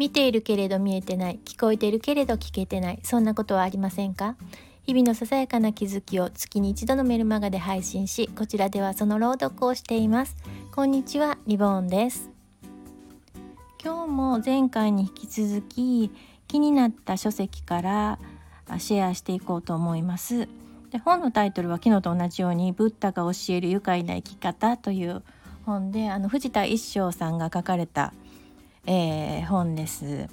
見ているけれど見えてない聞こえているけれど聞けてないそんなことはありませんか？日々のささやかな気づきを月に一度のメルマガで配信しこちらではその朗読をしています。こんにちはリボーンです。今日も前回に引き続き気になった書籍からシェアしていこうと思います。で本のタイトルは昨日と同じように「ブッダが教える愉快な生き方」という本であの藤田一生さんが書かれた「えー、本です。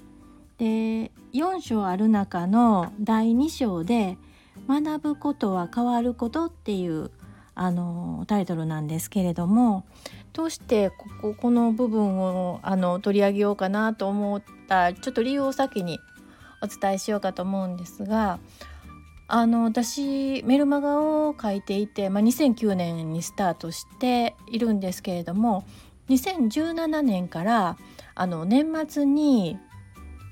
で4章ある中の第2章で「学ぶことは変わること」っていうあのタイトルなんですけれどもどうしてこここの部分をあの取り上げようかなと思ったちょっと理由を先にお伝えしようかと思うんですがあの私メルマガを書いていて、まあ、2009年にスタートしているんですけれども2017年からあの年末に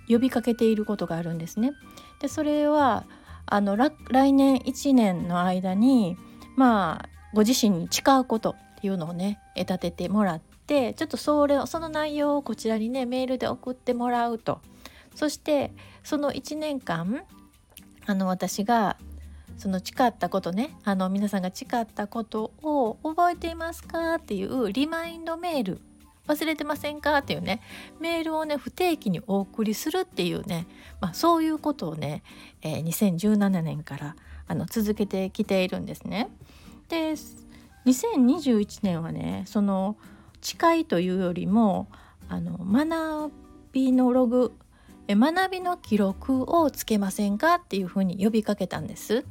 呼びかけていることがあるんですね。でそれはあの来年1年の間にまあご自身に誓うことっていうのをね立ててもらってちょっとそれその内容をこちらにねメールで送ってもらうとそしてその1年間あの私がその誓ったことねあの皆さんが誓ったことを覚えていますかっていうリマインドメール忘れてませんか？っていうねメールをね不定期にお送りするっていうね、まあ、そういうことをね、えー、2017年からあの続けてきているんですね。で2021年はねその誓いというよりもあの学びのログ学びの記録をつけませんかっていうふうに呼びかけたんです。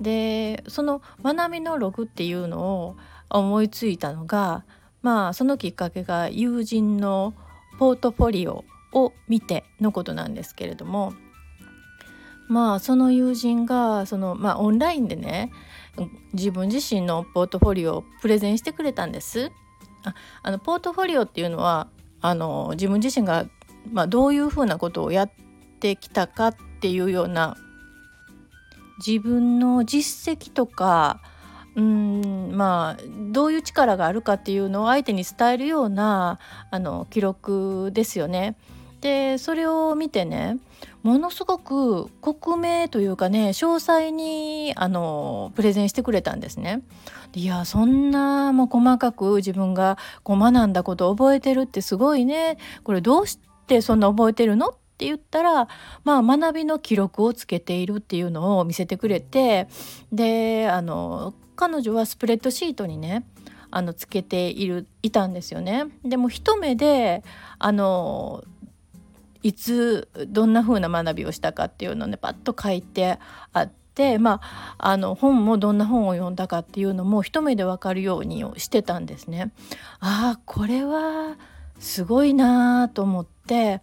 でその学びのログっていうのを思いついたのがまあそのきっかけが友人のポートフォリオを見てのことなんですけれどもまあその友人がその、まあ、オンラインでね自分自身のポートフォリオをプレゼンしてくれたんです。ああのポートフォリオっていうのはあの自分自身が、まあ、どういうふうなことをやってきたかっていうような自分の実績とかうんまあどういう力があるかっていうのを相手に伝えるようなあの記録ですよね。でそれを見てねものすごく克明というかね詳細にあのプレゼンしてくれたんですね。いやそんなもう細かく自分がこう学んだことを覚えてるってすごいねこれどうしてそんな覚えてるの？っって言ったらまあ学びの記録をつけているっていうのを見せてくれてであの彼女はスプレッドシートにねあのつけているいたんですよね。でも一目であのいつどんな風な学びをしたかっていうのをねパッと書いてあってまああの本もどんな本を読んだかっていうのも一目で分かるようにしてたんですね。ああこれはすごいなと思って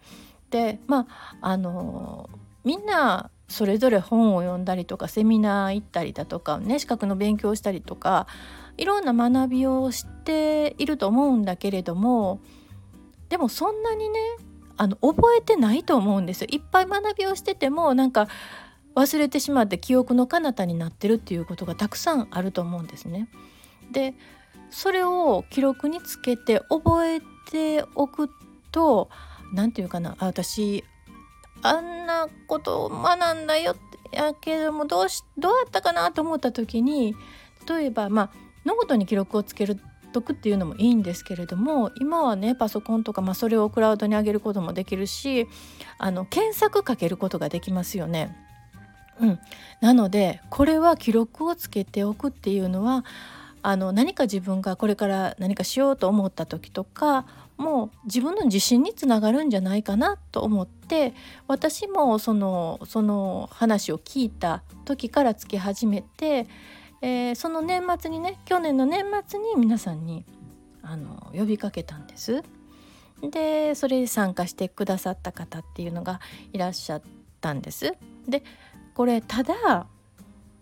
でまああのみんなそれぞれ本を読んだりとかセミナー行ったりだとかね資格の勉強したりとかいろんな学びをしていると思うんだけれどもでもそんなにねあの覚えてないと思うんですよ。いっぱい学びをしててもなんか忘れてしまって記憶の彼方になってるっていうことがたくさんあると思うんですね。でそれを記録につけて覚えておくと何て言うかなあ私あんなことを学んだよってやけどもどうしどうやったかなと思った時に例えばまあノートに記録をつけるとくっていうのもいいんですけれども今はねパソコンとか、まあ、それをクラウドに上げることもできるしあの検索かけることができますよね。うん、なのでこれは記録をつけておくっていうのはあの何か自分がこれから何かしようと思った時とかもう自分の自信につながるんじゃないかなと思って私もそのその話を聞いた時からつけ始めて、えー、その年末にね去年の年末に皆さんにあの呼びかけたんです。でそれに参加してくださった方っていうのがいらっしゃったんです。でこれただ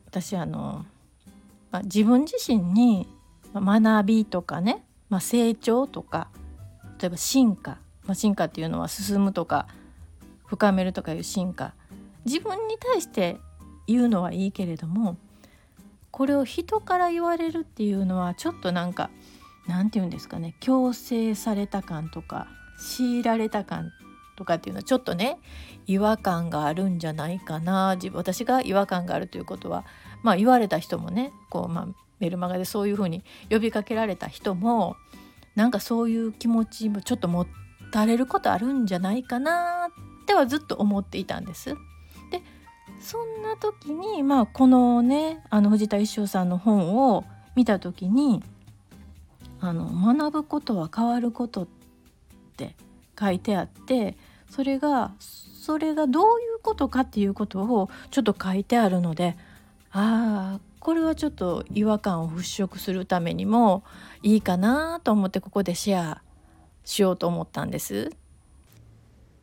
私あの、まあ、自分自身に学びとかね、まあ、成長とか例えば進化、まあ、進化っていうのは進むとか深めるとかいう進化。自分に対して言うのはいいけれどもこれを人から言われるっていうのはちょっとなんかなんて言うんですかね強制された感とか強いられた感とかっていうのはちょっとね違和感があるんじゃないかな。私が違和感があるということはまあ言われた人もねこう、まあ、メルマガでそういうふうに呼びかけられた人もなんかそういう気持ちもちょっと持たれることあるんじゃないかなってはずっと思っていたんです。でそんな時にまあこのねあの藤田一生さんの本を見た時にあの学ぶことは変わることって書いてあってそれがそれがどういうことかっていうことをちょっと書いてあるのでああこれはちょっと違和感を払拭するためにもいいかなと思ってここでシェアしようと思ったんです。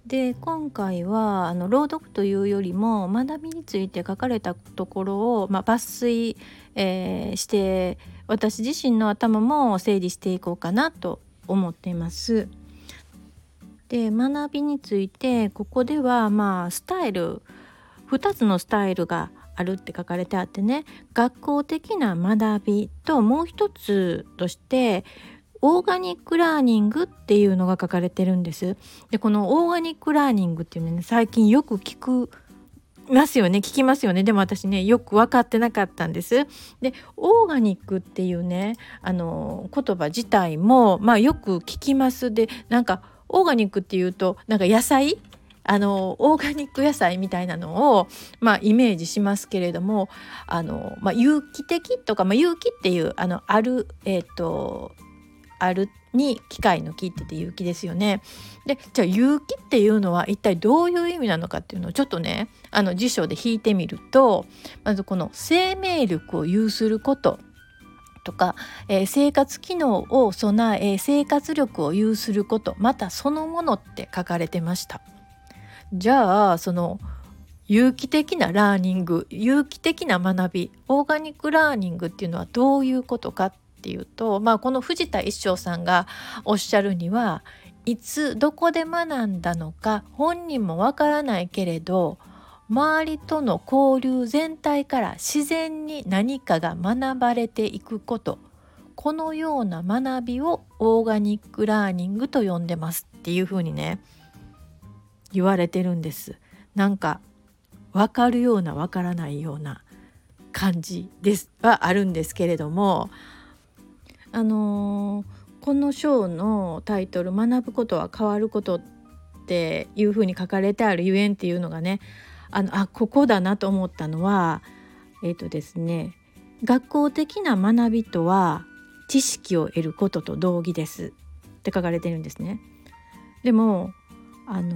で今回はあの朗読というよりも学びについて書かれたところを、まあ、抜粋、えー、して私自身の頭も整理していこうかなと思っています。で学びについてここではまあスタイル2つのスタイルがあるって書かれてあってね学校的な学びともう一つとしてオーガニックラーニングっていうのが書かれてるんです。でこのオーガニックラーニングっていうのね最近よく聞くますよね聞きますよねでも私ねよく分かってなかったんです。でオーガニックっていうねあの言葉自体もまあよく聞きますでなんかオーガニックっていうとなんか野菜あのオーガニック野菜みたいなのを、まあ、イメージしますけれどもあの、まあ、有機的とか、まあ、有機っていうあのあるえっ、ー、とあるに機械の木ってて有機ですよね。でじゃあ有機っていうのは一体どういう意味なのかっていうのをちょっとねあの辞書で引いてみるとまずこの生命力を有することとか、えー、生活機能を備え生活力を有することまたそのものって書かれてました。じゃあその有機的なラーニング有機的な学びオーガニックラーニングっていうのはどういうことかっていうと、まあ、この藤田一生さんがおっしゃるにはいつどこで学んだのか本人もわからないけれど周りとの交流全体から自然に何かが学ばれていくことこのような学びをオーガニックラーニングと呼んでますっていうふうにね言われてるんですなんか分かるような分からないような感じですはあるんですけれどもあのー、この章のタイトル「学ぶことは変わること」っていうふうに書かれてあるゆえんっていうのがねあのあここだなと思ったのはえっ、ー、とですね学校的な学びとは知識を得ることと同義ですって書かれてるんですね。でもあの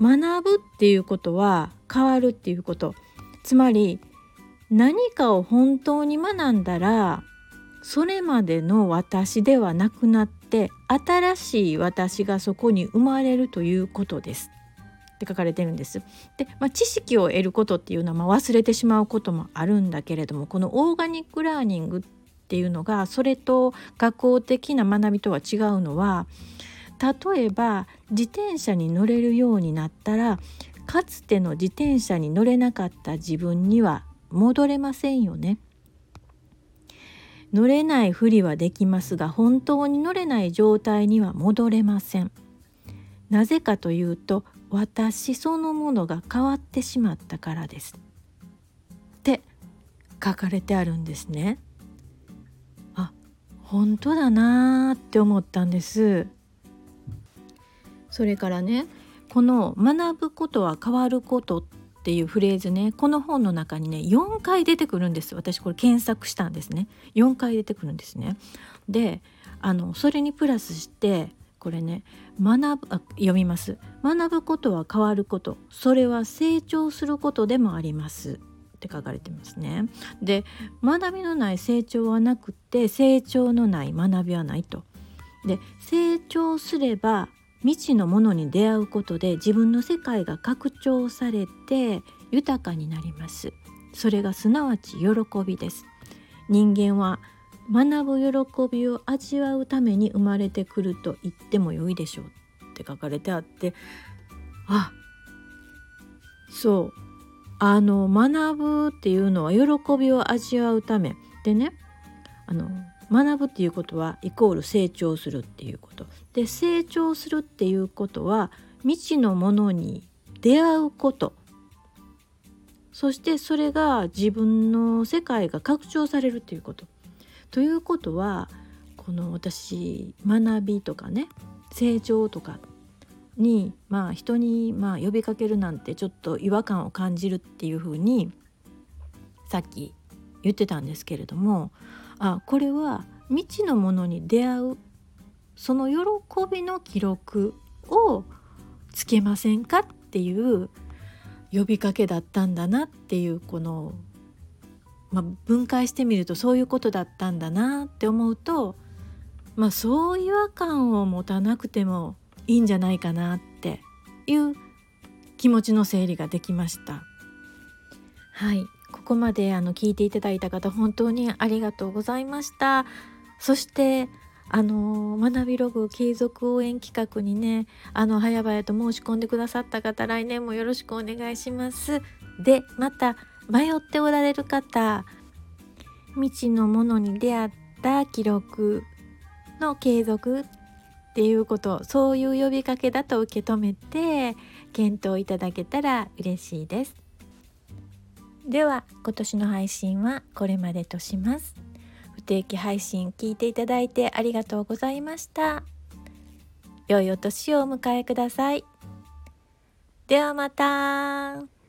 学ぶっていうことは変わるっていうことつまり何かを本当に学んだらそれまでの私ではなくなって新しい私がそこに生まれるということですって書かれてるんです。で、まあ、知識を得ることっていうのはま忘れてしまうこともあるんだけれどもこのオーガニックラーニングっていうのがそれと学校的な学びとは違うのは例えば自転車に乗れるようになったらかつての自転車に乗れなかった自分には戻れませんよね。乗れないふりはできますが本当に乗れない状態には戻れません。なぜかというと私そのものが変わってしまったからです。って書かれてあるんですね。あ本当だなーって思ったんです。それからねこの「学ぶことは変わること」っていうフレーズねこの本の中にね4回出てくるんです。私これ検索したんですね。4回出てくるんですね。であのそれにプラスしてこれね学ぶあ読みます。学ぶことは変わること。それは成長することでもあります。って書かれてますね。で学びのない成長はなくて成長のない学びはないと。で成長すれば未知のものに出会うことで自分の世界が拡張されて豊かになります。それがすなわち喜びです。人間は学ぶ喜びを味わうために生まれてくると言ってもよいでしょうって書かれてあってあそう。あの学ぶっていうのは喜びを味わうため。でねあの学ぶっていうことはイコール成長するっていうことで成長するっていうことは未知のものに出会うことそしてそれが自分の世界が拡張されるっていうこと。ということはこの私学びとかね成長とかにまあ人にまあ呼びかけるなんてちょっと違和感を感じるっていうふうにさっき言ってたんですけれどもあこれは未知のものに出会うその喜びの記録をつけませんかっていう呼びかけだったんだなっていうこの、まあ、分解してみるとそういうことだったんだなって思うと、まあ、そう違和感を持たなくてもいいんじゃないかなっていう気持ちの整理ができました。はいこまであの聞いていただいた方本当にありがとうございました。そしてあの学びログ継続応援企画にねあの早々と申し込んでくださった方来年もよろしくお願いします。でまた迷っておられる方未知のものに出会った記録の継続っていうことそういう呼びかけだと受け止めて検討いただけたら嬉しいです。では今年の配信はこれまでとします。不定期配信聞いていただいてありがとうございました。良いお年をお迎えください。ではまた。